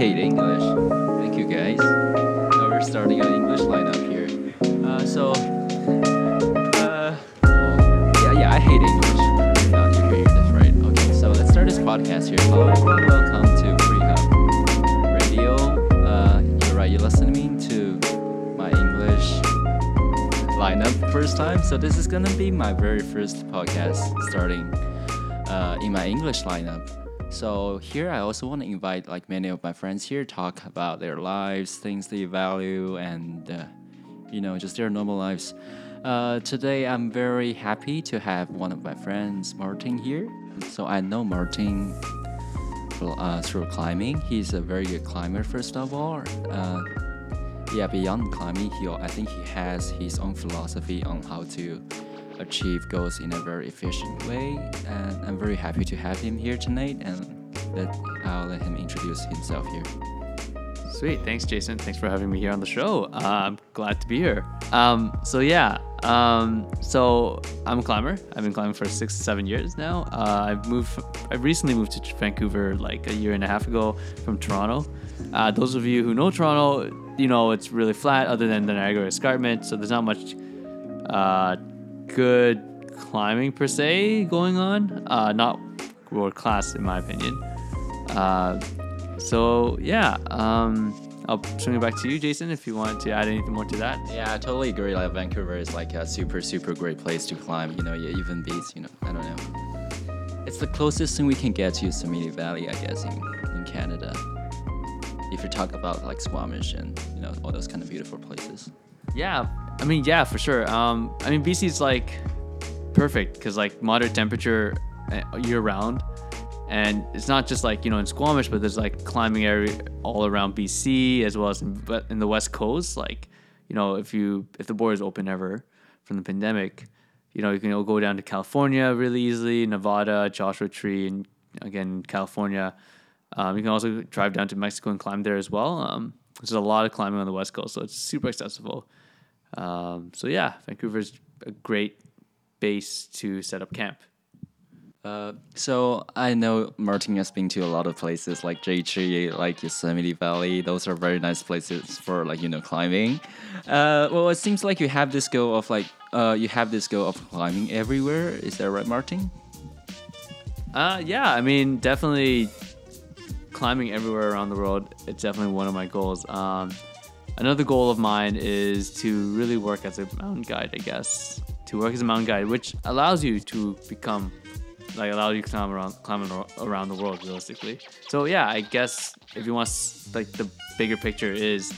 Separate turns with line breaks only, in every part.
hate English. Thank you guys. Now we're starting an English lineup here. Uh, so, uh, well, yeah, yeah, I hate English. Uh, you hear this right? Okay, so let's start this podcast here. Hello. Welcome to Free Hub Radio. Uh, you're right. You're listening to my English lineup first time. So this is gonna be my very first podcast starting uh, in my English lineup. So here I also want to invite like many of my friends here talk about their lives, things they value, and uh, you know just their normal lives. Uh, today I'm very happy to have one of my friends, Martin, here. So I know Martin uh, through climbing. He's a very good climber, first of all. Uh, yeah, beyond climbing, he I think he has his own philosophy on how to achieve goals in a very efficient way. And I'm very happy to have him here tonight. And let, I'll let him introduce himself here.
Sweet. Thanks, Jason. Thanks for having me here on the show. Uh, I'm glad to be here. Um, so, yeah. Um, so, I'm a climber. I've been climbing for six to seven years now. Uh, I've moved, I recently moved to Vancouver like a year and a half ago from Toronto. Uh, those of you who know Toronto, you know it's really flat other than the Niagara Escarpment. So, there's not much uh, good climbing per se going on. Uh, not world class in my opinion. Uh, so yeah, um, I'll swing it back to you, Jason, if you want to add anything more to that.
Yeah, I totally agree. Like Vancouver is like a super, super great place to climb. You know, yeah, even beats. You know, I don't know. It's the closest thing we can get to Yosemite Valley, I guess, in, in Canada. If you talk about like Squamish and you know all those kind of beautiful places.
Yeah, I mean, yeah, for sure. Um, I mean, BC is like perfect because like moderate temperature uh, year round, and it's not just like you know in Squamish, but there's like climbing area all around BC as well as in, in the West Coast. Like, you know, if you if the borders open ever from the pandemic, you know, you can go down to California really easily, Nevada, Joshua Tree, and again California. Um, you can also drive down to Mexico and climb there as well. Um, there's a lot of climbing on the West Coast, so it's super accessible. Um, so yeah, Vancouver's a great base to set up camp.
Uh, so I know Martin has been to a lot of places like JT, like Yosemite Valley. Those are very nice places for like you know climbing. Uh, well, it seems like you have this goal of like uh, you have this goal of climbing everywhere. Is that right, Martin?
Uh, yeah. I mean, definitely climbing everywhere around the world. It's definitely one of my goals. Um, another goal of mine is to really work as a mountain guide. I guess to work as a mountain guide, which allows you to become like allow you to climb around climb around the world realistically. So yeah, I guess if you want like the bigger picture is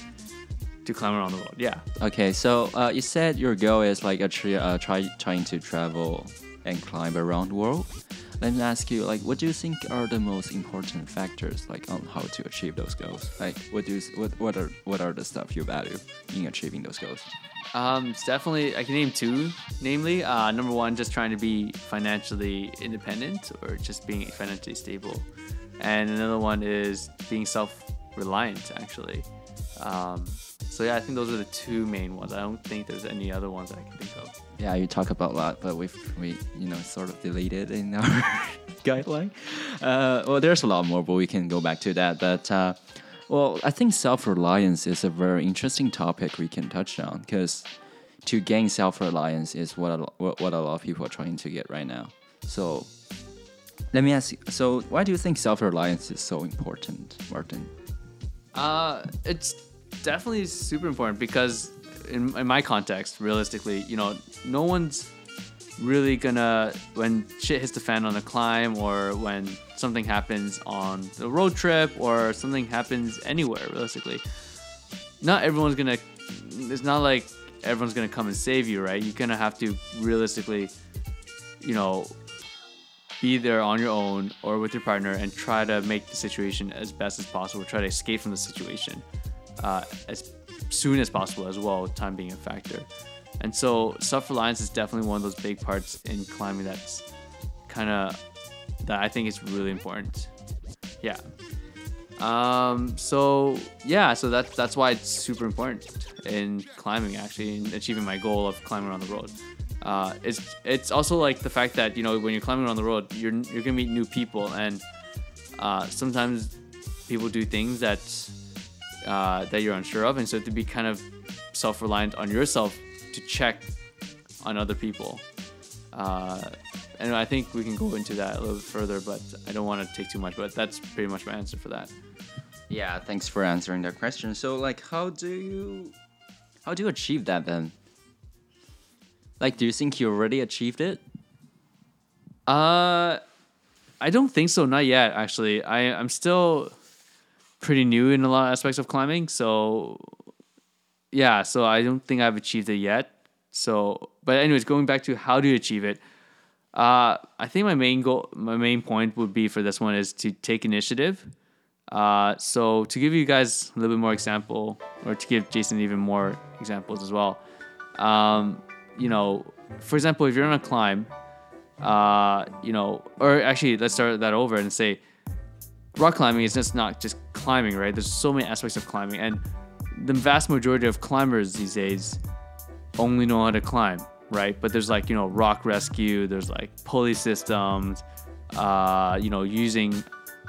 to climb around the world. Yeah.
Okay, so uh, you said your goal is like actually uh, try trying to travel and climb around the world. Let me ask you, like, what do you think are the most important factors, like, on how to achieve those goals? Like, what do you, what, what are what are the stuff you value in achieving those goals?
Um, it's definitely I can name two. Namely, uh, number one, just trying to be financially independent or just being financially stable, and another one is being self-reliant. Actually, um, so yeah, I think those are the two main ones. I don't think there's any other ones that I can think of.
Yeah, you talk about a lot, but we've we you know sort of deleted in our guideline. Uh, well, there's a lot more, but we can go back to that. But uh, well, I think self-reliance is a very interesting topic we can touch on because to gain self-reliance is what a, what a lot of people are trying to get right now. So let me ask you. So why do you think self-reliance is so important, Martin?
Uh, it's definitely super important because in, in my context, realistically, you know, no one's really gonna when shit hits the fan on a climb or when something happens on the road trip or something happens anywhere realistically not everyone's gonna it's not like everyone's gonna come and save you right? You're gonna have to realistically you know be there on your own or with your partner and try to make the situation as best as possible try to escape from the situation uh, as soon as possible as well, time being a factor. And so self reliance is definitely one of those big parts in climbing that's kind of that I think is really important. Yeah. Um, so yeah, so that's that's why it's super important in climbing actually in achieving my goal of climbing around the road. Uh, it's it's also like the fact that you know when you're climbing around the road, you're you're gonna meet new people and uh, sometimes people do things that uh, that you're unsure of, and so to be kind of self-reliant on yourself to check on other people. Uh, and I think we can go into that a little bit further, but I don't want to take too much. But that's pretty much my answer for that.
Yeah, thanks for answering that question. So, like, how do you, how do you achieve that then? Like, do you think you already achieved it?
Uh, I don't think so. Not yet, actually. I I'm still pretty new in a lot of aspects of climbing, so yeah. So I don't think I've achieved it yet. So, but anyways, going back to how do you achieve it? Uh, I think my main goal, my main point would be for this one is to take initiative. Uh, so to give you guys a little bit more example, or to give Jason even more examples as well. Um, you know, for example, if you're on a climb, uh, you know, or actually, let's start that over and say, rock climbing is just not just climbing, right? There's so many aspects of climbing, and the vast majority of climbers these days only know how to climb, right? But there's like you know rock rescue, there's like pulley systems, uh, you know, using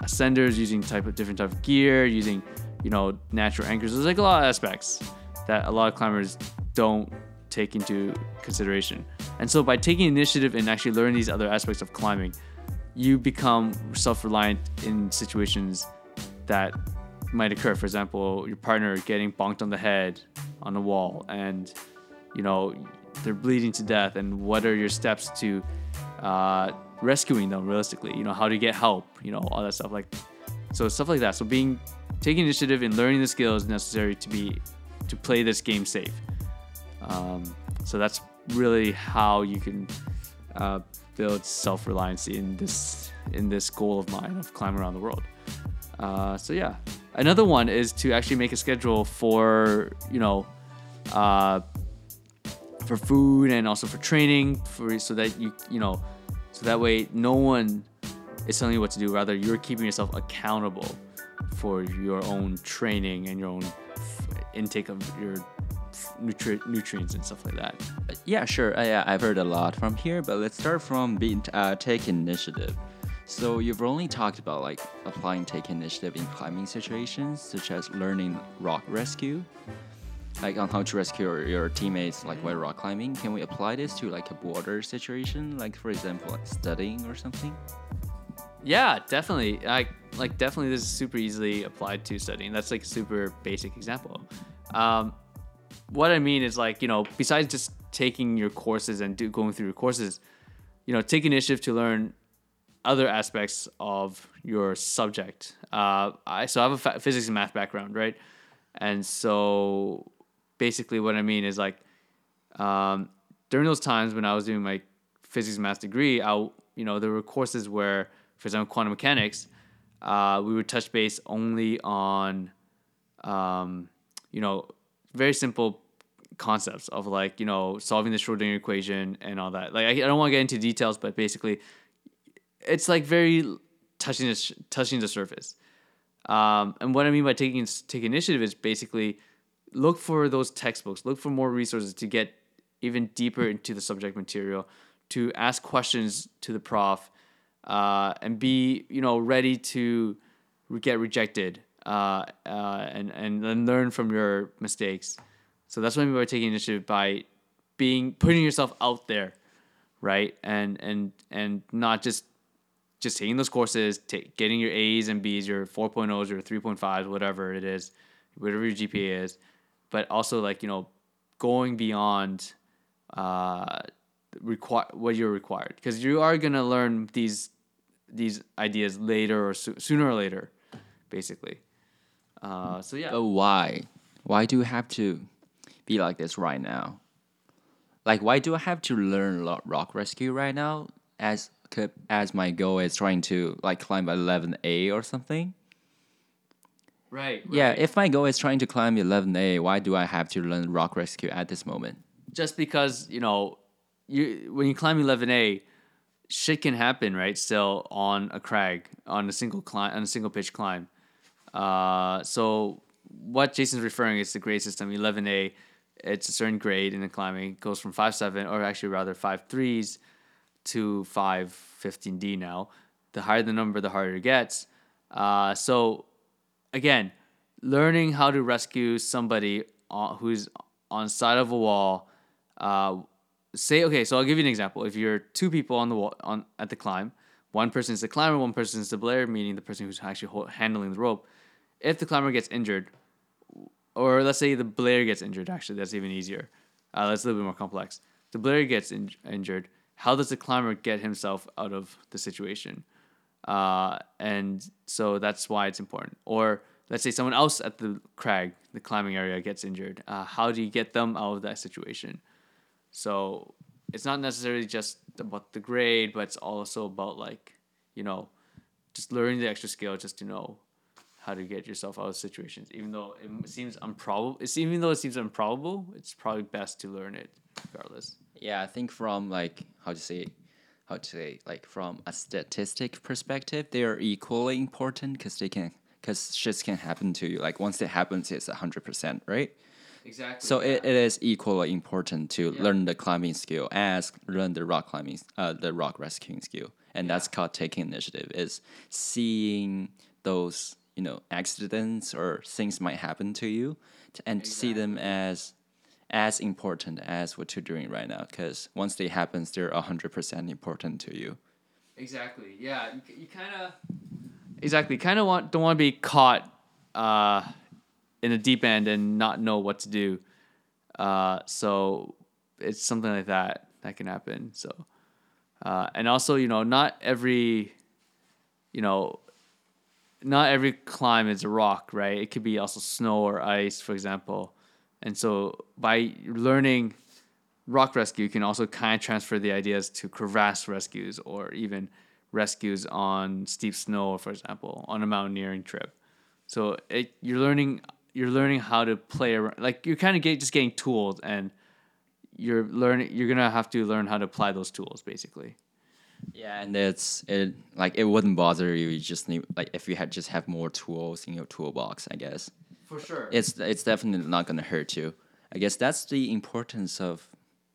ascenders, using type of different type of gear, using you know natural anchors. There's like a lot of aspects that a lot of climbers don't take into consideration. And so by taking initiative and actually learning these other aspects of climbing, you become self-reliant in situations that might occur. For example, your partner getting bonked on the head on a wall and you know they're bleeding to death. And what are your steps to uh, rescuing them realistically? You know how to get help? You know all that stuff like so stuff like that. So being taking initiative and learning the skills necessary to be to play this game safe. Um, so that's really how you can uh, build self-reliance in this in this goal of mine of climbing around the world. Uh, so yeah another one is to actually make a schedule for you know uh, for food and also for training for so that you you know so that way no one is telling you what to do. Rather you're keeping yourself accountable for your own training and your own intake of your nutri- nutrients and stuff like that
Yeah, sure. Uh, yeah, I've heard a lot from here, but let's start from being uh, take initiative. So you've only talked about like applying take initiative in climbing situations, such as learning rock rescue, like on how to rescue your, teammates, like while rock climbing. Can we apply this to like a border situation, like for example, like studying or something?
Yeah, definitely. I like definitely this is super easily applied to studying. That's like a super basic example. Um, what I mean is like, you know, besides just taking your courses and do, going through your courses, you know, take initiative to learn other aspects of your subject. Uh, I so I have a physics and math background, right? And so basically what I mean is like um, during those times when I was doing my physics and math degree, I you know there were courses where, for example, quantum mechanics, uh, we would touch base only on, um, you know, very simple concepts of like you know solving the Schrodinger equation and all that. Like I, I don't want to get into details, but basically, it's like very touching the, touching the surface. Um, and what I mean by taking take initiative is basically look for those textbooks, look for more resources to get even deeper into the subject material, to ask questions to the prof, uh, and be you know ready to get rejected uh, uh, and and then learn from your mistakes. So that's what I mean by taking initiative by being putting yourself out there, right? And and and not just just taking those courses, take, getting your A's and B's, your 4.0s, your 3.5s, whatever it is, whatever your GPA is, but also like you know going beyond uh, require what you're required because you are gonna learn these these ideas later or so- sooner or later, basically. Uh, so yeah.
But why? Why do you have to be like this right now? Like, why do I have to learn rock rescue right now? As as my goal is trying to like climb 11A or something.
Right.
Yeah, if my goal is trying to climb 11A, why do I have to learn rock rescue at this moment?
just because you know you when you climb 11a shit can happen right still on a crag on a single climb on a single pitch climb uh, so what jason's referring is the grade system 11a it's a certain grade in the climbing it goes from 5 7 or actually rather 5 3s to 5 15d now the higher the number the harder it gets uh, so again, learning how to rescue somebody on, who's on side of a wall. Uh, say okay, so I'll give you an example. If you're two people on the wall on at the climb, one person is the climber, one person is the belayer, meaning the person who's actually ho- handling the rope. If the climber gets injured, or let's say the belayer gets injured, actually that's even easier. Uh, that's a little bit more complex. The belayer gets in- injured. How does the climber get himself out of the situation? Uh, and so that's why it's important. Or let's say someone else at the crag, the climbing area, gets injured. Uh, how do you get them out of that situation? So it's not necessarily just about the grade, but it's also about like, you know, just learning the extra skill just to know how to get yourself out of situations. Even though it seems improbable, it's even though it seems improbable, it's probably best to learn it regardless.
Yeah, I think from like how to say, how to say like from a statistic perspective, they are equally important because they can because shits can happen to you. Like once it happens, it's hundred percent, right?
Exactly.
So it, it is equally important to
Yeah.
learn the climbing skill as learn the rock climbing, uh, the rock rescuing skill, and that's called taking initiative. Is seeing those you know accidents or things might happen to you, t- and see them as as important as what you're doing right now. Because once they happens, they're hundred percent important to you.
Exactly. Yeah. You, you kind of. Exactly. Kind of want don't want to be caught uh, in a deep end and not know what to do. Uh, so it's something like that that can happen. So, uh, and also you know not every, you know, not every climb is a rock, right? It could be also snow or ice, for example. And so by learning rock rescue, you can also kind of transfer the ideas to crevasse rescues or even rescues on steep snow, for example, on a mountaineering trip. So it, you're learning you're learning how to play around. Like you're kind of get, just getting tools, and you're learning. You're gonna have to learn how to apply those tools, basically.
Yeah, and it's it like it wouldn't bother you. You just need like if you had just have more tools in your toolbox, I guess.
For sure.
it's it's definitely not gonna hurt you. I guess that's the importance of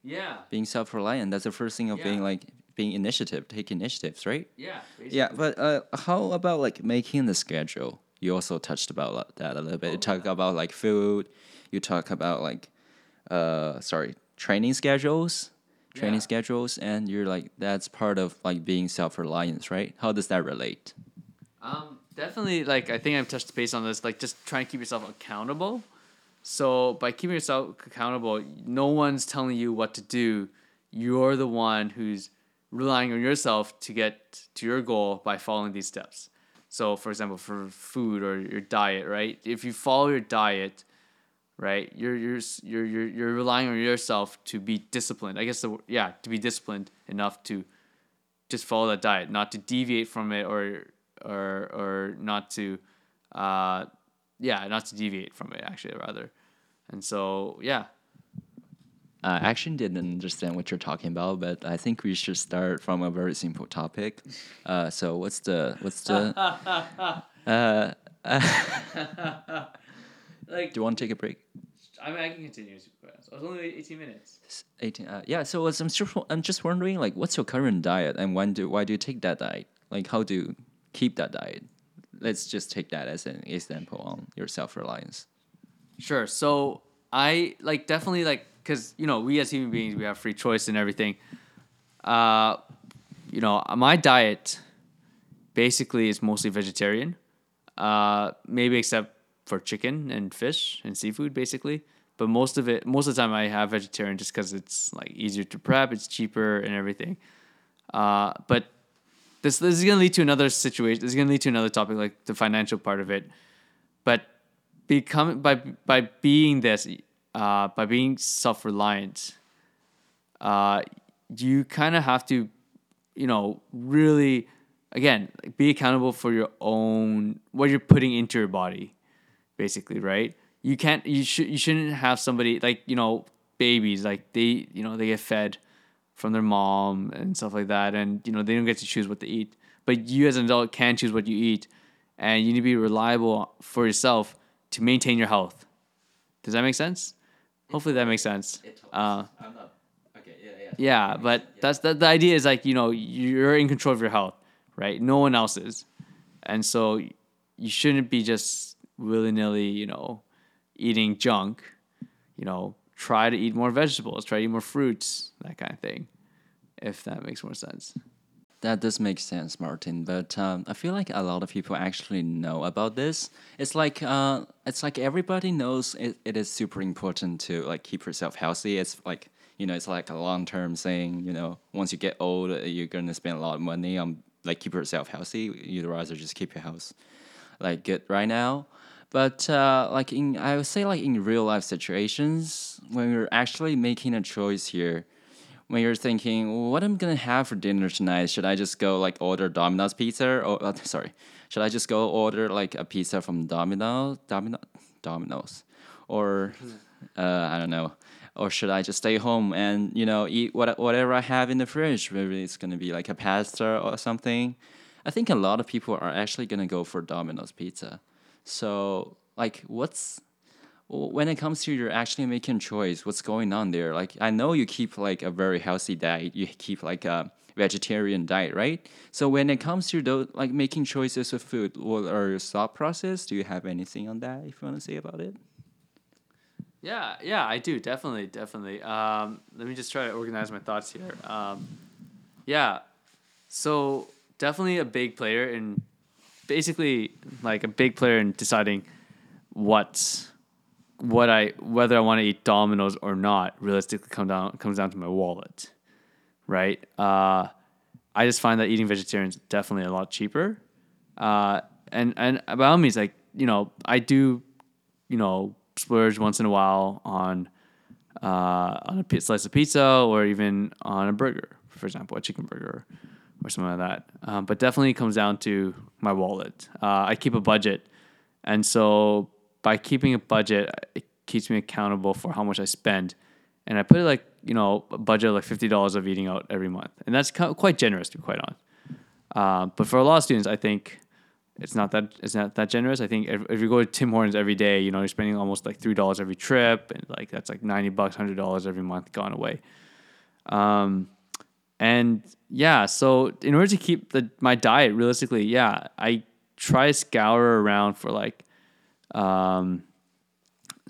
yeah.
being self reliant. That's the first thing of being like being initiative, take initiatives, right?
Yeah.
Yeah, but uh, how about like making the schedule? You also touched about that a little bit. You talk about like food. You talk about like, uh, sorry, training schedules, training
Yeah.
schedules, and you're like that's part of like being self-reliance right? How does that relate?
Um, definitely. Like I think I've touched base on this. Like just trying to keep yourself accountable. So by keeping yourself accountable, no one's telling you what to do. You're the one who's relying on yourself to get to your goal by following these steps. So, for example, for food or your diet, right? If you follow your diet, right, you're you're you're you're, you're relying on yourself to be disciplined. I guess the yeah, to be disciplined enough to just follow that diet, not to deviate from it or or or not to uh yeah, not to deviate from it actually rather. And so yeah.
I actually didn't understand what you're talking about, but I think we should start from a very simple topic. Uh, so what's the what's the? uh,
Like
do you want to take a break?
I mean I can continue super fast. I was only 18 minutes.
18 uh, yeah so was- I'm, just, I'm just wondering like what's your current diet and when do why do you take that diet like how do you keep that diet let's just take that as an example on your self-reliance
Sure. So I like definitely like because you know we as human beings we have free choice and everything. Uh, you know my diet basically is mostly vegetarian. Uh, maybe except for chicken and fish and seafood basically. But most of it, most of the time, I have vegetarian just because it's like easier to prep, it's cheaper and everything. Uh, but this this is gonna lead to another situation. This is gonna lead to another topic, like the financial part of it. But becoming by by being this uh, by being self reliant, uh, you kind of have to, you know, really again be accountable for your own what you're putting into your body, basically, right? You can't you should you shouldn't have somebody like you know babies like they you know they get fed from their mom and stuff like that and you know they don't get to choose what to eat. But you as an adult can choose what you eat and you need to be reliable for yourself to maintain your health. Does that make sense? Hopefully that makes sense. Uh,
okay yeah yeah.
Yeah but that's the, the idea is like you know you're in control of your health right? No one else is and so you shouldn't be just willy nilly, you know, eating junk. You know, try to eat more vegetables, try to eat more fruits, that kind of thing. If that makes more sense.
That does make sense, Martin. But um, I feel like a lot of people actually know about this. It's like uh, it's like everybody knows it, it is super important to like keep yourself healthy. It's like you know, it's like a long term saying. You know, once you get old, uh, you're gonna spend a lot of money on like keep yourself healthy. You'd rather just keep your house like good right now. But uh, like in, I would say like in real life situations, when you're actually making a choice here, when you're thinking, what I'm gonna have for dinner tonight, should I just go like order Domino's pizza? Or uh, sorry, should I just go order like a pizza from Domino, Domino, Domino's, or uh, I don't know, or should I just stay home and you know eat what whatever I have in the fridge? Maybe it's gonna be like a pasta or something. I think a lot of people are actually gonna go for Domino's pizza. So like, what's when it comes to you're actually making choice what's going on there? Like i know you keep like a very healthy diet. You keep like a vegetarian diet right? So when it comes to those like making choices of food what are your thought process? Do you have anything on that if you want to say about it?
Yeah, yeah, I do. Definitely, definitely. Um, let me just try to organize my thoughts here. Um, yeah, so definitely a big player in, basically like a big player in deciding what, what I whether I want to eat Domino's or not. Realistically, come down comes down to my wallet, right? Uh, I just find that eating vegetarian is definitely a lot cheaper. Uh, and and by all means, like you know, I do, you know, splurge once in a while on uh, on a slice of pizza or even on a burger, for example, a chicken burger or something like that. Um, but definitely comes down to my wallet. Uh, I keep a budget, and so by keeping a budget, it keeps me accountable for how much I spend. And I put like you know a budget of like fifty dollars of eating out every month, and that's quite generous to be quite honest. Uh, but for a lot of students, I think it's not that it's not that generous. I think if, if you go to Tim Hortons every day, you know you're spending almost like three dollars every trip, and like that's like ninety bucks, hundred dollars every month gone away. Um, and yeah, so in order to keep the my diet realistically, yeah, I try to scour around for like um,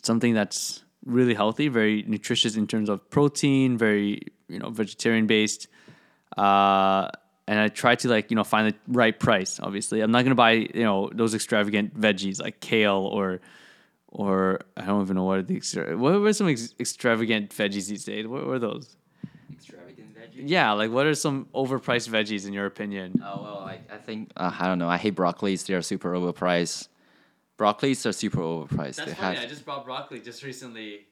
something that's really healthy, very nutritious in terms of protein, very you know vegetarian based. Uh, and I try to like you know find the right price. Obviously, I'm not gonna buy you know those extravagant veggies like kale or or I don't even know what are the what were some ex- extravagant veggies these days. What were those?
extravagant
Yeah, like what are some overpriced veggies in your opinion?
oh well I, I think uh, i don't know i hate broccolis they're super overpriced broccolis are super overpriced
That's
they
funny.
have
I just bought broccoli just recently.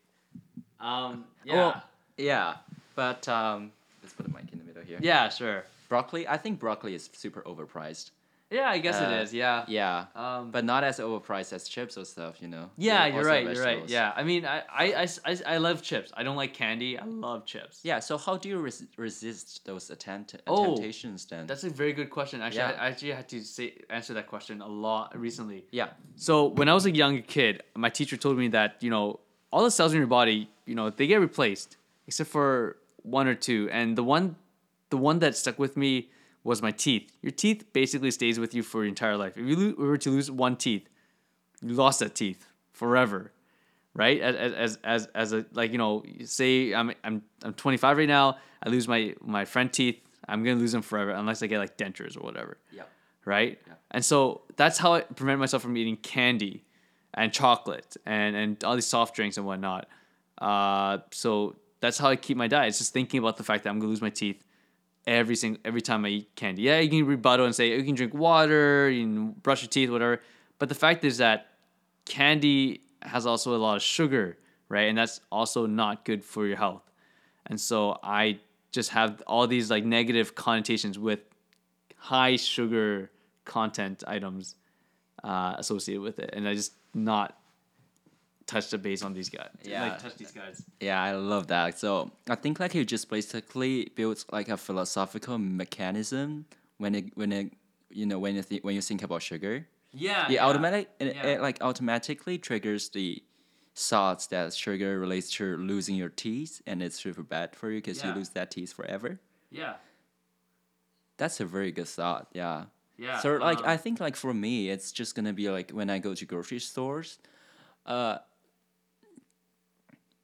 Um, yeah,
Well, yeah but um let's put the mic in the middle here
yeah, sure.
broccoli i think broccoli is super overpriced
Yeah, I guess
Uh,
it is. Yeah.
yeah
Um,
but not as overpriced as chips or stuff you know
yeah, you're right. You're right. Yeah. I mean, I, I, I, I, I love chips. I don't like candy. I love chips.
yeah so how do you res- resist those attempt-
Oh,
temptations then
That's a very good question. Actually,
Yeah.
I, I actually had to say answer that question a lot recently.
yeah
So when I was a young kid, my teacher told me that you know all the cells in your body, you know, they get replaced except for one or two, and the one, the one that stuck with me was my teeth. Your teeth basically stays with you for your entire life. If you were to lose one teeth, you lost that teeth forever, right? As as as as, a like you know, say I'm I'm I'm 25 right now. I lose my my front teeth. I'm gonna lose them forever unless I get like dentures or whatever
yeah
right? And so that's how I prevent myself from eating candy and chocolate and, and all these soft drinks and whatnot. Uh, so that's how I keep my diet. It's just thinking about the fact that I'm gonna lose my teeth every single every time I eat candy. Yeah, you can rebuttal and say you can drink water, you can brush your teeth, whatever. But the fact is that candy has also a lot of sugar, right? And that's also not good for your health. And so I just have all these like negative connotations with high sugar content items uh, associated with it, and I just not touch the base on these guys.
Yeah.
like touch these guys.
Yeah, I love that. So I think like you just basically built like a philosophical mechanism when it when it you know when you think when you think about sugar.
Yeah,
Yeah, automatic it,
Yeah.
it like automatically triggers the thoughts that sugar relates to losing your teeth and it's super bad for you because
Yeah.
you lose that teeth forever.
Yeah,
That's a very good thought. Yeah.
Yeah.
So like
um,
I think like for me it's just gonna be like when I go to grocery stores, uh.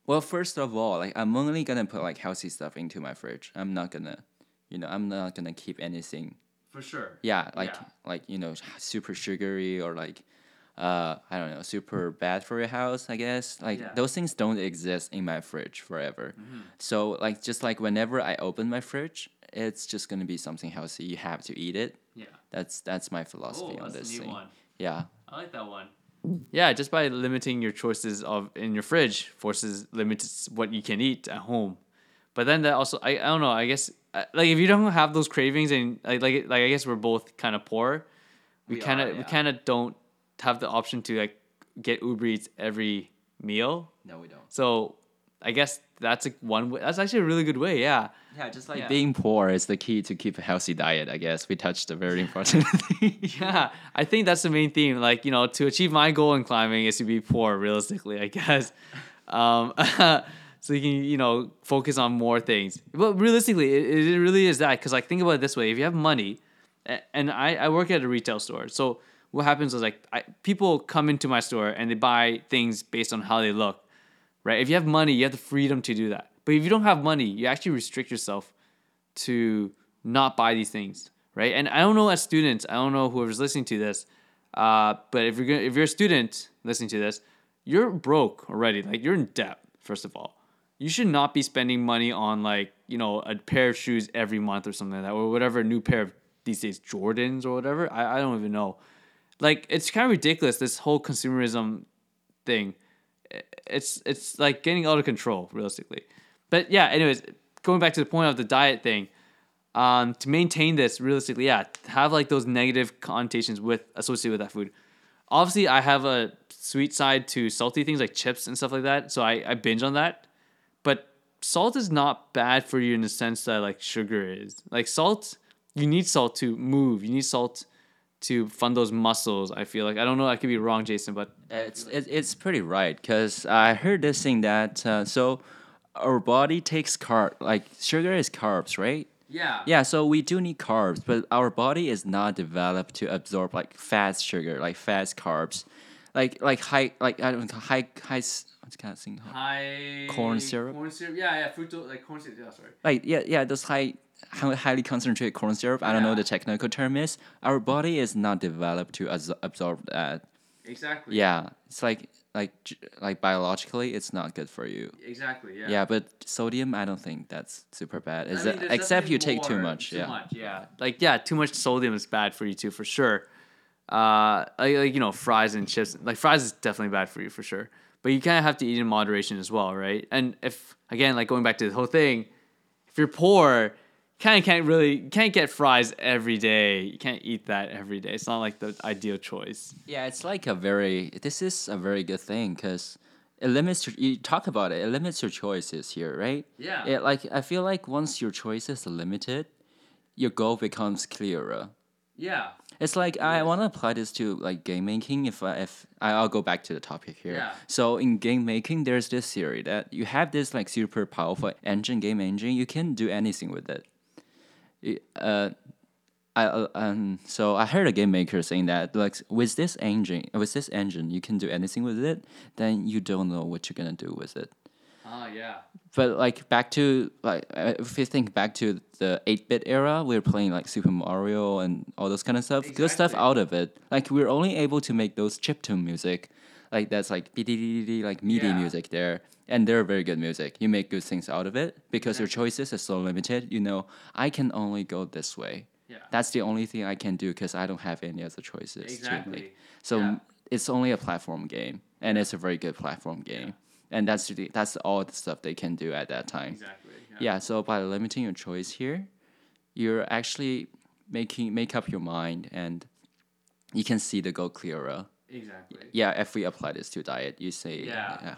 Well, first of all, like I'm only gonna put like healthy stuff into my fridge. I'm not gonna, you know, I'm not gonna keep anything.
for sure.
Yeah, like
Yeah.
like you know, super sugary or like, uh, I don't know, super bad for your house. I guess like
Yeah.
those things don't exist in my fridge forever. So like just like whenever I open my fridge, it's just gonna be something healthy. You have to eat it.
Yeah.
That's that's my philosophy
Oh,
on
that's
this
a new
thing.
one.
Yeah.
I like that one. Yeah, just by limiting your choices of in your fridge forces limits what you can eat at home. But then that also, I, I don't know. I guess uh, like if you don't have those cravings and like like, like I guess we're both kind of poor, we kind of we kind of don't have the option to like get Uber Eats every meal.
No, we don't.
So I guess that's a one. Way, that's actually a really good way. Yeah.
Yeah, just like
Yeah.
being poor is the key to keep a healthy diet. I guess we touched a very important thing.
Yeah, I think that's the main theme. Like, you know, to achieve my goal in climbing is to be poor, realistically, I guess. Um, so you can, you know, focus on more things. But realistically, it, it really is that. Because, like, think about it this way if you have money, and I, I work at a retail store. So what happens is, like, I, people come into my store and they buy things based on how they look, right? If you have money, you have the freedom to do that. But if you don't have money, you actually restrict yourself to not buy these things, right? And I don't know as students, I don't know whoever's listening to this, uh, but if you're if you're a student listening to this, you're broke already. Like you're in debt. First of all, you should not be spending money on like you know a pair of shoes every month or something like that, or whatever a new pair of these days Jordans or whatever. I, I don't even know. Like it's kind of ridiculous this whole consumerism thing. It's it's like getting out of control realistically. But yeah, anyways, going back to the point of the diet thing, um, to maintain this realistically, yeah, have like those negative connotations with associated with that food. Obviously, I have a sweet side to salty things like chips and stuff like that, so I, I binge on that. But salt is not bad for you in the sense that like sugar is. Like salt, you need salt to move. You need salt to fund those muscles. I feel like I don't know. I could be wrong, Jason, but
It's it, it's pretty right because I heard this thing that uh, so our body takes carb like sugar is carbs, right?
yeah,
Yeah, so we do need carbs, but our body is not developed to absorb like fast sugar, like fast carbs, like like high like I don't know, high high what's kind of thing
high
Corn syrup?
Corn syrup, yeah, yeah, fructose like corn syrup. Yeah, sorry.
like yeah yeah those high hi- highly concentrated corn syrup. I don't know the technical term is. Our body is not developed to as- absorb that.
Exactly.
Yeah, it's like like like biologically, it's not good for you.
Exactly. Yeah.
Yeah, but sodium, I don't think that's super bad. Is
I mean,
it,
there's
except you
definitely
take too
more-
much.
Too
yeah.
much, yeah. Like yeah, too much sodium is bad for you too, for sure. Uh, like, like you know, fries and chips. Like fries is definitely bad for you for sure. But you kind of have to eat in moderation as well, right? And if again, like going back to the whole thing, if you're poor, kind of can't really you can't get fries every day. You can't eat that every day. It's not like the ideal choice.
Yeah, it's like a very. This is a very good thing because it limits. Your, you talk about it. It limits your choices here, right?
Yeah.
Yeah, like I feel like once your choices are limited, your goal becomes clearer.
Yeah.
It's like I want to apply this to like game making. If I, if I, I'll go back to the topic here.
Yeah.
So in game making, there's this theory that you have this like super powerful engine, game engine. You can do anything with it. Uh, I uh, um so I heard a game maker saying that like with this engine, with this engine, you can do anything with it. Then you don't know what you're gonna do with it
Oh yeah.
but like back to like uh, if you think back to the 8-bit era we were playing like super mario and all those kind of stuff good stuff out of it like we are only able to make those chiptune music like that's like like MIDI
Yeah.
music there and they're very good music you make good things out of it because your choices are so limited you know i can only go this way
Yeah.
that's the only thing i can do because i don't have any other choices to
Exactly.
make so
Yeah.
it's only a platform game and it's a very good platform game and that's the, that's all the stuff they can do at that time
Exactly.
yeah so by limiting your choice here you're actually making make up your mind and you can see the goal clearer
Exactly.
yeah if we apply this to diet you say
Yeah.
yeah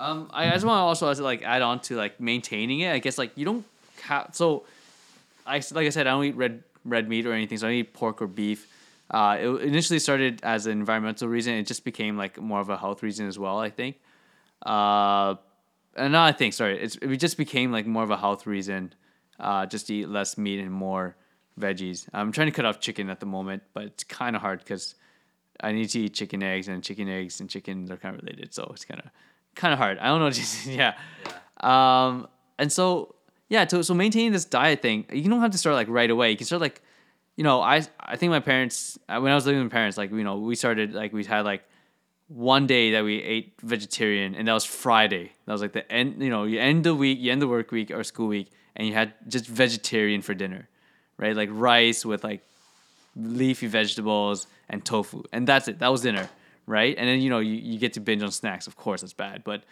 Um, I just want to also like add on to like maintaining it. I guess like you don't have so. I like I said, I don't eat red red meat or anything, so I don't eat pork or beef. Uh, it initially started as an environmental reason. It just became like more of a health reason as well. I think. Uh, and not I think sorry, it's it just became like more of a health reason. Uh, just to eat less meat and more veggies. I'm trying to cut off chicken at the moment, but it's kind of hard because I need to eat chicken eggs, and chicken eggs and chickens are kind of related, so it's kind of kind of hard. I don't know, just yeah. Um, and so yeah, so so maintaining this diet thing, you don't have to start like right away. You can start like, you know, I I think my parents when I was living with my parents, like you know, we started like we had like one day that we ate vegetarian, and that was Friday. That was like the end. You know, you end the week, you end the work week or school week, and you had just vegetarian for dinner, right? Like rice with like leafy vegetables and tofu, and that's it. That was dinner, right? And then you know you, you get to binge on snacks. Of course, that's bad, but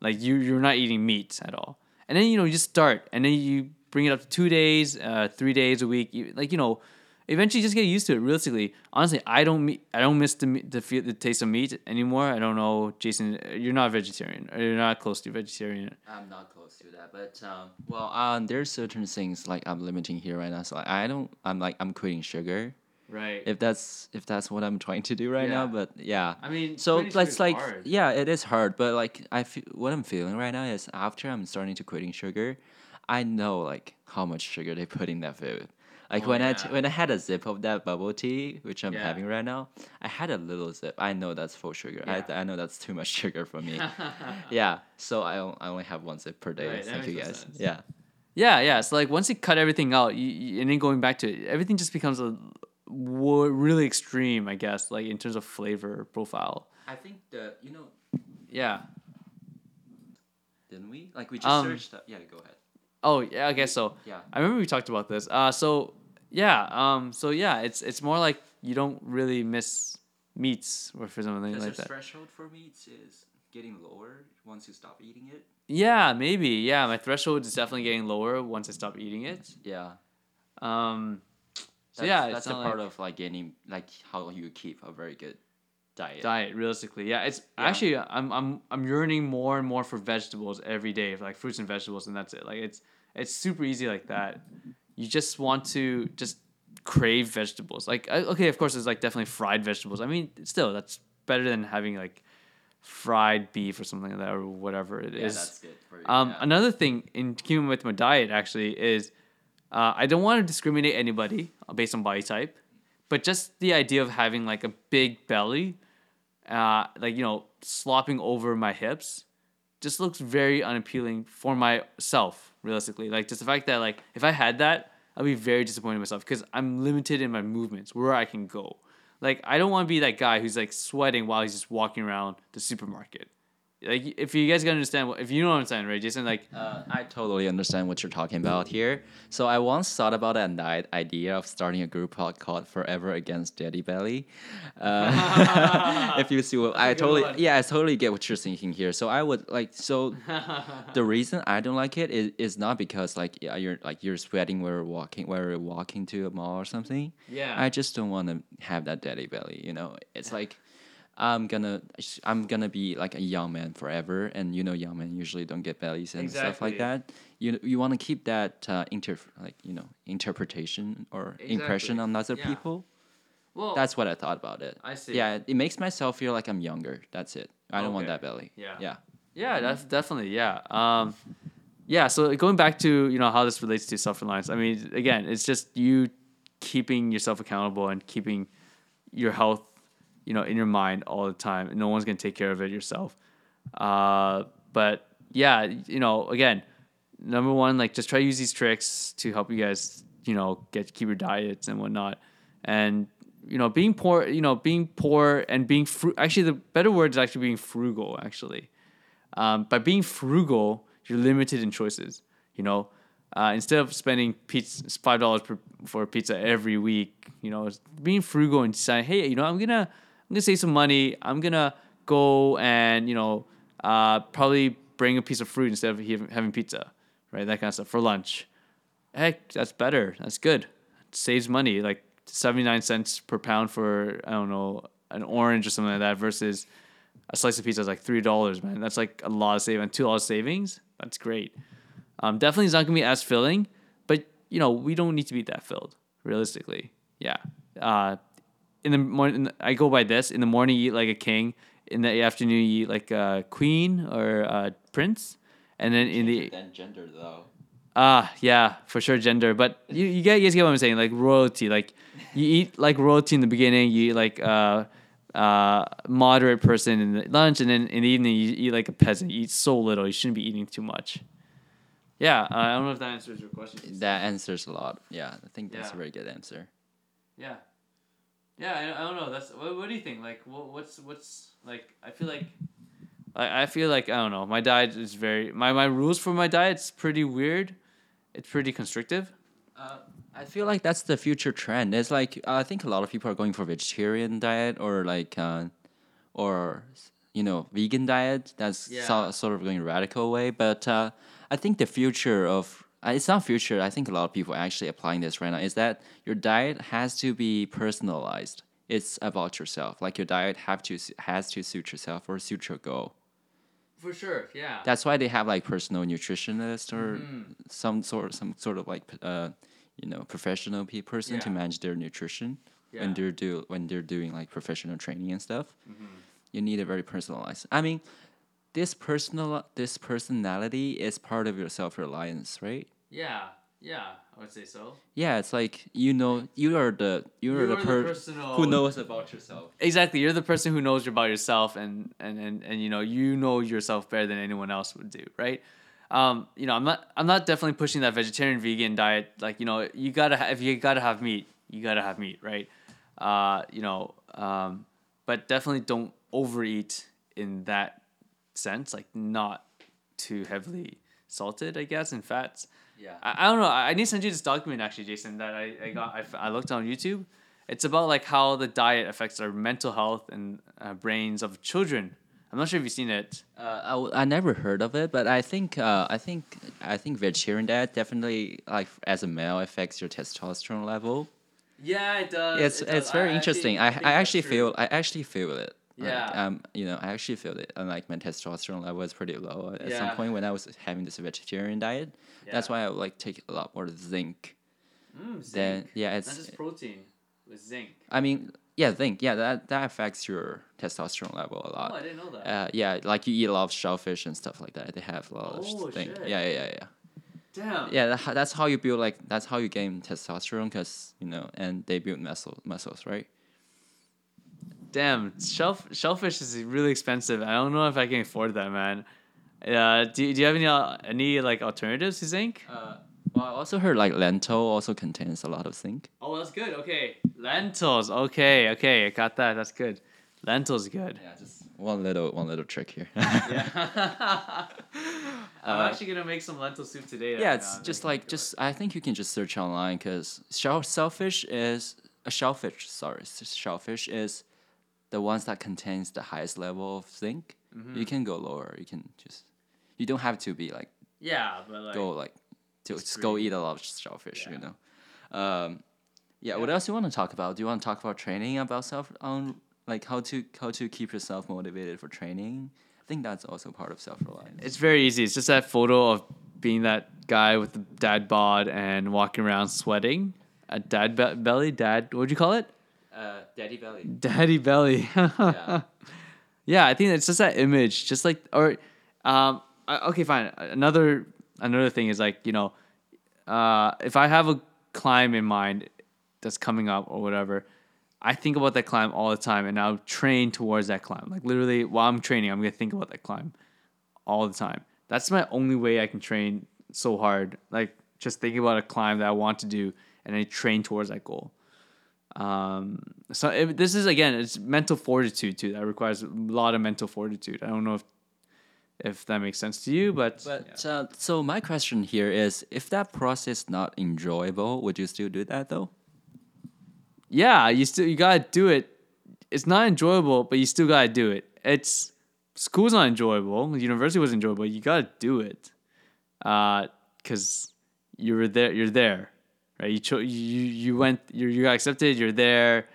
like you you're not eating meat at all. And then you know you just start, and then you bring it up to two days, uh, three days a week. You, like you know, eventually just get used to it. Realistically, honestly, I don't me- I don't miss the the feel, the taste of meat anymore. I don't know, Jason. You're not vegetarian. Or you're not close to vegetarian.
I'm not close to that, but um, well, um, there's certain things like I'm limiting here right now. So I don't. I'm like I'm quitting sugar.
Right.
If that's if that's what I'm trying to do right now, but yeah.
I mean,
so
quitting sugar
let's like
hard.
yeah, it is hard, but like I feel what I'm feeling right now is after I'm starting to quitting sugar, I know like how much sugar they put in that food. Like
Oh,
when I t- when I had a sip of that bubble tea, which I'm
Yeah.
having right now, I had a little sip. I know that's full sugar.
Yeah.
I, I know that's too much sugar for me. yeah, so I, I only have one sip per day.
Right,
Thank you
makes
guys.
sense.
Yeah.
Yeah, yeah. So like once you cut everything out, you, you, and then going back to it, everything just becomes a wo- really extreme, I guess, like in terms of flavor profile.
I think the you know
Yeah.
didn't we like we just
Um,
searched up. Yeah, go ahead.
Oh yeah, I guess so.
Yeah.
I remember we talked about this. Uh, so yeah, um, so yeah, it's it's more like you don't really miss meats or for something like
the
that.
threshold for meats is getting lower once you stop eating it.
Yeah, maybe. Yeah, my threshold is definitely getting lower once I stop eating it.
Yeah.
Um, so
That's,
yeah,
that's
it's
a part
like
of like getting like how you keep a very good diet.
diet realistically. Yeah, it's
Yeah.
actually I'm I'm I'm yearning more and more for vegetables every day, like fruits and vegetables, and that's it. Like it's it's super easy like that. You just want to just crave vegetables. Like okay, of course, there's like definitely fried vegetables. I mean, still that's better than having like fried beef or something like that or whatever it is.
Yeah, that's good for you.
Um,
yeah.
Another thing in keeping with my diet actually is uh, I don't want to discriminate anybody based on body type, but just the idea of having like a big belly, uh, like you know, slopping over my hips, just looks very unappealing for myself. Realistically, like just the fact that like if I had that, I'd be very disappointed in myself because I'm limited in my movements where I can go. Like I don't want to be that guy who's like sweating while he's just walking around the supermarket. Like if you guys can understand, what if you don't understand, right, Jason? Like
Uh, I totally understand what you're talking about here. So I once thought about an idea of starting a group called, called Forever Against Daddy Belly. Uh, if you see what I
a good
totally
one.
yeah, I totally get what you're thinking here. So I would like so the reason I don't like it is, is not because like you're like you're sweating while you're walking while you're walking to a mall or something.
Yeah.
I just don't want to have that daddy belly. You know, it's like I'm gonna I'm gonna be like a young man forever, and you know, young men usually don't get bellies and stuff like that. You you want to keep that uh, inter like you know interpretation or impression on other
Yeah.
people.
well,
That's what I thought about it.
I see.
Yeah, it makes myself feel like I'm younger. That's it. I don't want that belly.
Yeah.
Yeah.
Yeah, that's definitely yeah. Um, yeah. So going back to you know how this relates to self reliance. I mean, again, it's just you keeping yourself accountable and keeping your health, you know, in your mind all the time. No one's gonna take care of it yourself. Uh, but yeah, you know, again, number one, like just try to use these tricks to help you guys, you know, get keep your diets and whatnot. And you know, being poor, you know, being poor and being fru- actually the better word is actually being frugal. Actually, um, by being frugal, you're limited in choices. You know, uh, instead of spending pizza five dollars for a pizza every week, you know, being frugal and deciding, hey, you know, I'm gonna I'm gonna save some money. I'm gonna go and you know, uh, probably bring a piece of fruit instead of having pizza, right? That kind of stuff for lunch. Heck, that's better. That's good. It saves money, like seventy nine cents per pound for I don't know an orange or something like that versus a slice of pizza is like three dollars, man. That's like a lot of saving. Two dollars savings. That's great. Um, definitely, not gonna be as filling, but you know we don't need to be that filled. Realistically, yeah. Uh, in the morning, I go by this. In the morning, you eat like a king. In the afternoon, you eat like a queen or a prince, and then in the
Then gender though.
Ah, yeah, for sure, gender. But you, you get, you guys get what I'm saying. Like royalty. Like you eat like royalty in the beginning. You eat like uh, uh, moderate person in the lunch, and then in the evening you eat like a peasant. You eat so little. You shouldn't be eating too much. Yeah, uh, I don't know if that answers your question.
That answers a lot. Yeah, I think that's a very good answer.
Yeah. Yeah, I, I don't know. That's what, what do you think? Like, what, what's what's like? I feel like, I, I feel like I don't know. My diet is very my my rules for my diet's pretty weird. It's pretty constrictive.
Uh, I feel like that's the future trend. It's like I think a lot of people are going for vegetarian diet or like, uh, or you know, vegan diet. That's
Yeah.
so, sort of going radical way. But uh, I think the future of uh, it's not future. I think a lot of people are actually applying this right now. Is that your diet has to be personalized. It's about yourself. Like your diet have to has to suit yourself or suit your goal.
For sure. Yeah.
That's why they have like personal nutritionist or
Mm-hmm.
some sort some sort of like uh, you know professional pe- person to manage their nutrition
Yeah.
when they're do when they're doing like professional training and stuff.
Mm-hmm.
You need a very personalized. I mean, this personal this personality is part of your self reliance, right?
Yeah. Yeah. I would say so.
Yeah, it's like you know you are the you are
You
the,
are the
per-
personal-
who knows about yourself.
Exactly. You're the person who knows about yourself, and and and and you know you know yourself better than anyone else would do, right? Um, you know, I'm not I'm not definitely pushing that vegetarian vegan diet. Like you know, you gotta ha- if you gotta have meat, you gotta have meat, right? Uh, you know, um, but definitely don't overeat in that sense. Like not too heavily salted, I guess, and fats.
Yeah.
I, I don't know. I I need to send you this document actually, Jason, that I, I got. I, I looked on YouTube. It's about like how the diet affects our mental health and uh, brains of children. I'm not sure if you've seen it.
Uh, I, w- I never heard of it, but I think uh, I think I think vegetarian diet definitely like as a male affects your testosterone level.
Yeah, it does.
it's it's very interesting. I, I actually feel I actually feel it. Like,
Yeah.
um, you know, I actually feel it. And like my testosterone level is pretty low at
Yeah.
some point when I was having this vegetarian diet.
Yeah.
That's why I would like take a lot more zinc.
Mm, zinc.
Then yeah,
not
it's.
just protein with zinc.
I mean, yeah, zinc. Yeah, that that affects your testosterone level a lot. Oh.
I didn't know that.
Uh, yeah, like you eat a lot of shellfish and stuff like that. They have a lot of
Oh,
zinc.
shit.
Yeah, yeah, yeah, yeah.
Damn.
Yeah, that, that's how you build like that's how you gain testosterone because you know, and they build muscle muscles, right?
Damn. Shellf- shellfish is really expensive. I don't know if I can afford that, man. Uh, do, do you have any uh, any like alternatives to zinc?
Uh, well, I also heard like lentil also contains a lot of zinc.
Oh, that's good. Okay, lentils. Okay, okay, I got that. That's good. Lentils good.
Yeah, just one little one little trick here.
Yeah. I'm actually gonna make some lentil soup today.
yeah,
uh,
it's just like just I think you can just search online because shell shellfish is a shellfish. Sorry, shellfish is the ones that contains the highest level of zinc.
Mm-hmm.
You can go lower. You can just you don't have to be like
yeah, but like
go like to
Just
just go eat a lot of shellfish. You know. Um, yeah, What
Yeah.
else you want to talk about? Do you want to talk about training about self on like how to how to keep yourself motivated for training? I think that's also part of self reliance.
it's very easy. It's just that photo of being that guy with the dad bod and walking around sweating. A dad be- belly, dad. What'd you call it?
Uh, daddy belly.
Daddy belly.
Yeah.
yeah, I think it's just that image, just like or, um, I- okay, fine. Another another thing is like you know, uh, if I have a climb in mind that's coming up or whatever, I think about that climb all the time, and I'll train towards that climb. Like literally, while I'm training, I'm gonna think about that climb all the time. That's my only way I can train so hard. Like just thinking about a climb that I want to do, and I train towards that goal. Um, so it, this is again, it's mental fortitude too. That requires a lot of mental fortitude. I don't know if if that makes sense to you, but,
But uh, so my question here is, if that process not enjoyable, would you still do that though?
yeah, you still you gotta do it. It's not enjoyable, but you still gotta do it. It's school's not enjoyable. University was enjoyable. You gotta do it, uh, because you're there. You're there, right? You cho- you you went. You you got accepted. You're there.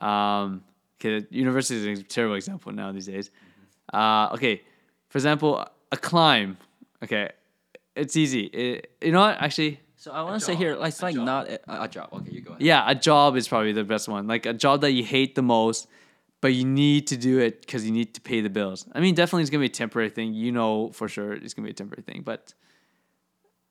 Um, okay, university is a terrible example now these days. Uh, okay, for example, a climb. Okay, it's easy. It, you know what? Actually,
So I want to say here, like, it's
A
like
job.
not a, a job. Okay, you go ahead.
yeah, a job is probably the best one. Like a job that you hate the most, but you need to do it because you need to pay the bills. I mean, definitely it's gonna be a temporary thing. You know for sure it's gonna be a temporary thing, but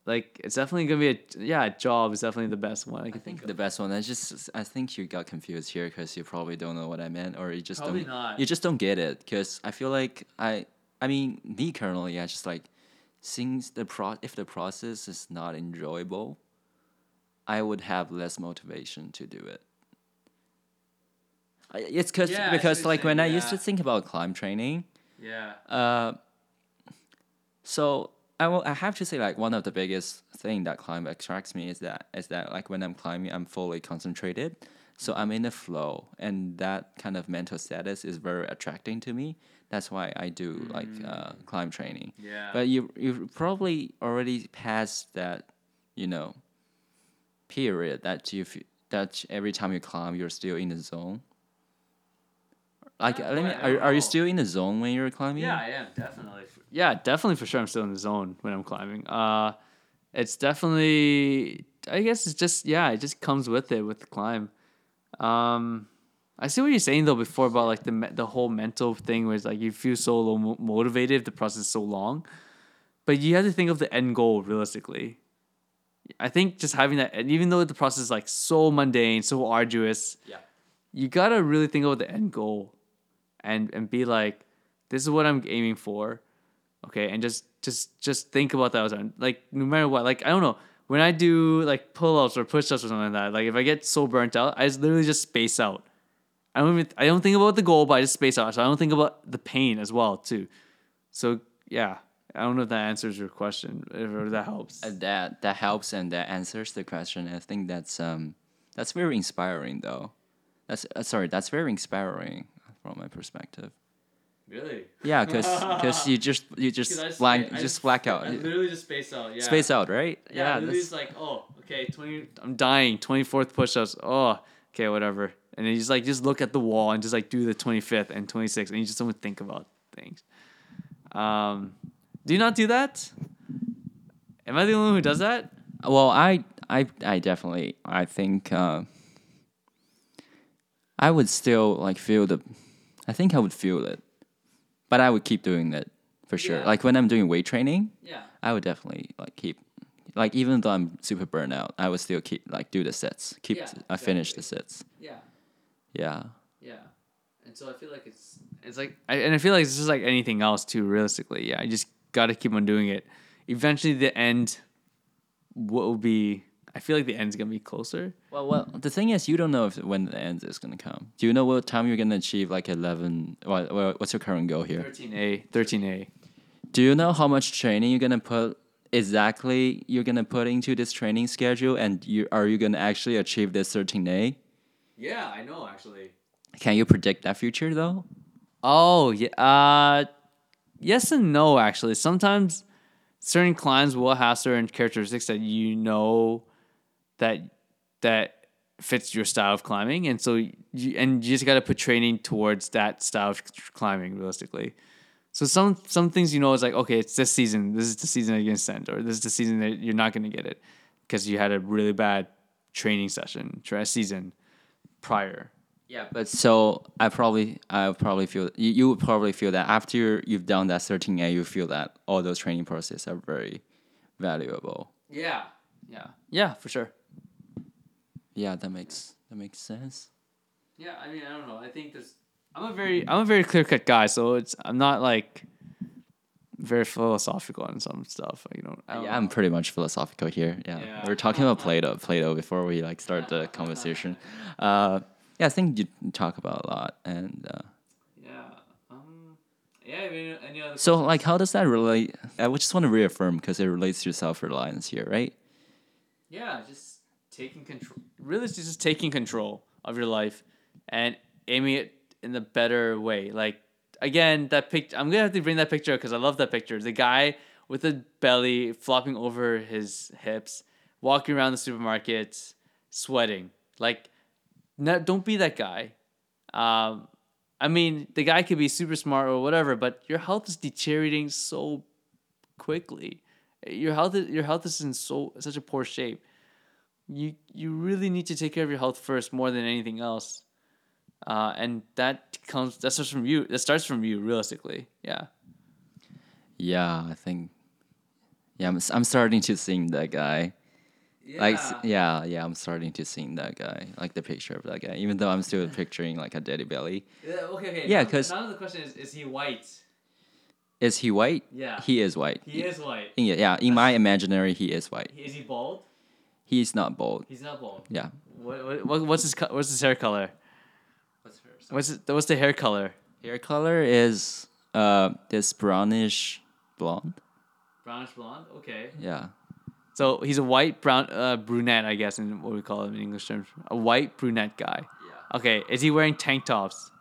like it's definitely gonna be a yeah. A job is definitely the best one I
I
can
think
think
the best one. I just I think you got confused here because you probably don't know what I meant, or you just
Probably
don't.
not.
You just don't get it because I feel like I. I mean, me currently, I just like, since the pro if the process is not enjoyable, I would have less motivation to do it. I- It's cause,
Yeah,
because like when I used to think about climb training,
Yeah.
uh, so I will. I have to say, like one of the biggest thing that climb attracts me is that is that like when I'm climbing, I'm fully concentrated, so I'm in the flow, and that kind of mental status is very attracting to me. That's why I do like uh, climb training.
Yeah.
But you you probably already passed that, you know. Period that you that every time you climb, you're still in the zone. Like,
Not
let me. Are, are you still in the zone when you're climbing?
Yeah, I am definitely. Yeah, definitely for sure. I'm still in the zone when I'm climbing. Uh, it's definitely. I guess it's just yeah. It just comes with it with the climb. Um, I see what you're saying though before about like the the whole mental thing where it's like you feel so low motivated if the process is so long, but you have to think of the end goal realistically. I think just having that, and even though the process is like so mundane, so arduous,
Yeah.
you gotta really think about the end goal, and and be like, this is what I'm aiming for, okay, and just just just think about that. Like no matter what, like I don't know when I do like pull ups or push ups or something like that. Like if I get so burnt out, I just literally just space out. I don't even I don't think about the goal, but I just space out. So I don't think about the pain as well too. So yeah, I don't know if that answers your question or that helps.
Uh, that that helps and that answers the question. I think that's um that's very inspiring though. That's uh, sorry, that's very inspiring from my perspective.
Really?
Yeah, because cause you just you just blank just black out,
literally just space out. Yeah.
space out, right?
Yeah, literally
that's,
like, oh, okay, twenty. I'm dying. Twenty fourth push-ups. Oh, okay, whatever. And then you just like just look at the wall and just like do the twenty fifth and twenty sixth, and you just don't think about things. Um, do you not do that? Am I the only one who does that?
well, I I I definitely I think uh, I would still like feel the, I think I would feel it, but I would keep doing it for sure.
Yeah.
Like when I'm doing weight training,
Yeah.
I would definitely like keep, like even though I'm super burnt out, I would still keep like do the sets, keep
Yeah,
I finish the sets.
Yeah.
Yeah,
Yeah. And so I feel like it's it's like I, and I feel like it's just like anything else too. Realistically, yeah, I just got to keep on doing it. Eventually, the end will be. I feel like the end's gonna be closer.
Well, well, the thing is, you don't know if when the end is gonna come. Do you know what time you're gonna achieve like eleven? What, what what's your current goal here?
Thirteen A, thirteen A.
Do you know how much training you're gonna put exactly you're gonna put into this training schedule, and you are you gonna actually achieve this thirteen A?
Yeah, I know actually.
Can you predict that future though?
Oh yeah. Uh, yes and no. Actually, sometimes certain climbs will have certain characteristics that you know that that fits your style of climbing, and so you and you just got to put training towards that style of climbing realistically. So some some things you know is like okay, it's this season. This is the season that you're gonna send, or this is the season that you're not gonna get it because you had a really bad training session, tra- season prior.
Yeah, but so I probably I probably feel you, you would probably feel that after you've done that thirteen A, you feel that all those training processes are very valuable.
Yeah. Yeah. Yeah, for sure.
Yeah, that makes that makes sense.
Yeah, I mean, I don't know. I think there's. I'm a very, I'm a very clear cut guy, so it's. I'm not like very philosophical on some stuff. You know. I don't
Yeah, I'm pretty much philosophical here. Yeah,
Yeah.
we are talking about Plato, Plato before we like start the conversation. Uh, yeah, I think you talk about a lot, and uh,
Yeah. Um. Yeah. I mean, any other.
so like, how does that relate? I just want to reaffirm because it relates to self reliance here, right?
Yeah, just taking control. Really, it's just taking control of your life and aiming it in the better way. Like again, that picture. I'm gonna have to bring that picture because I love that picture. The guy with the belly flopping over his hips, walking around the supermarket, sweating. Like, no, don't be that guy. Um, I mean, the guy could be super smart or whatever, but your health is deteriorating so quickly. Your health, is, your health is in so such a poor shape. You you really need to take care of your health first more than anything else, uh, and that comes that starts from you. That starts from you, realistically. Yeah.
Yeah, I think. Yeah, I'm, I'm starting to sing that guy. Like, yeah, yeah, I'm starting to sing that guy. Like the picture of that guy, even though I'm still picturing like a daddy belly.
Yeah, okay, okay.
Yeah, 'cause-
now the question is: Is he white?
Is he white?
Yeah.
He is white.
He is white.
Yeah, yeah. In my imaginary, he is white.
Is he bald?
He's not bald.
He's not bald.
Yeah.
What, what, what what's his co- what's his hair color? What's his, what's the hair color?
Hair color is uh this brownish blonde.
Brownish blonde. Okay.
Yeah.
So he's a white brown uh, brunette, I guess, in what we call him in English terms. A white brunette guy.
Yeah.
Okay. Is he wearing tank tops?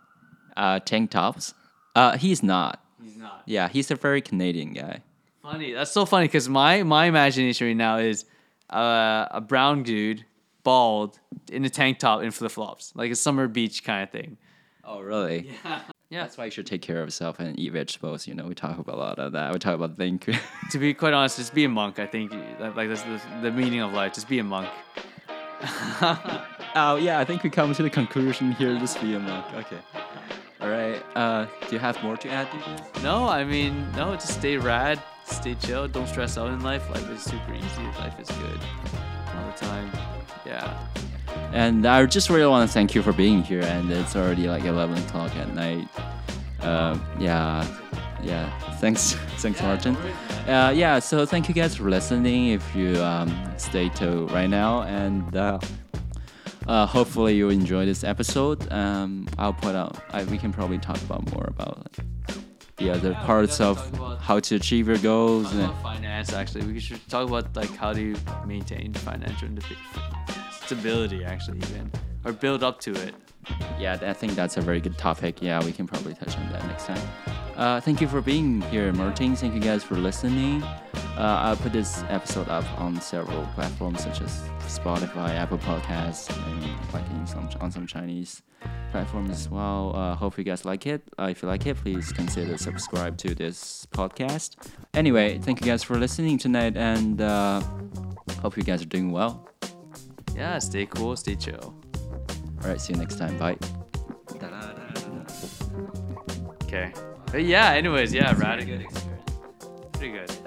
Uh, tank tops. Uh, he's not.
He's not.
Yeah, he's a very Canadian guy.
Funny. That's so funny because my my imagination right now is uh, a brown dude, bald, in a tank top and flip flops, like a summer beach kind of thing.
Oh, really?
Yeah. Yeah.
That's why you should take care of yourself and eat vegetables. You know, we talk about a lot of that. We talk about think.
To be quite honest, just be a monk. I think like that's the, the meaning of life. Just be a monk.
oh yeah, I think we come to the conclusion here. Just be a monk. Okay. All right. Uh, do you have more to add?
No, I mean no. Just stay rad, stay chill. Don't stress out in life. Life is super easy. Life is good all the time. Yeah.
And I just really want to thank you for being here. And it's already like 11 o'clock at night. Um, yeah, yeah. Thanks, thanks, Martin. Uh, yeah. So thank you guys for listening. If you um, stay till right now, and uh, uh, hopefully you enjoy this episode. Um, I'll put out. I, we can probably talk about more about like, the other
Yeah,
parts of how to achieve your goals. And,
finance actually. We should talk about like how do you maintain financial stability actually even or build up to it.
Yeah, I think that's a very good topic. Yeah, we can probably touch on that next time. Uh, thank you for being here, Martin. Thank you guys for listening. Uh, I'll put this episode up on several platforms such as Spotify, Apple Podcasts, and like some on some Chinese platforms as well. Uh, hope you guys like it. Uh, if you like it, please consider subscribe to this podcast. Anyway, thank you guys for listening tonight, and uh, hope you guys are doing well.
Yeah, stay cool, stay chill.
All right, see you next time. Bye.
Okay. But yeah, anyways, yeah, rad.
experience.
Pretty good.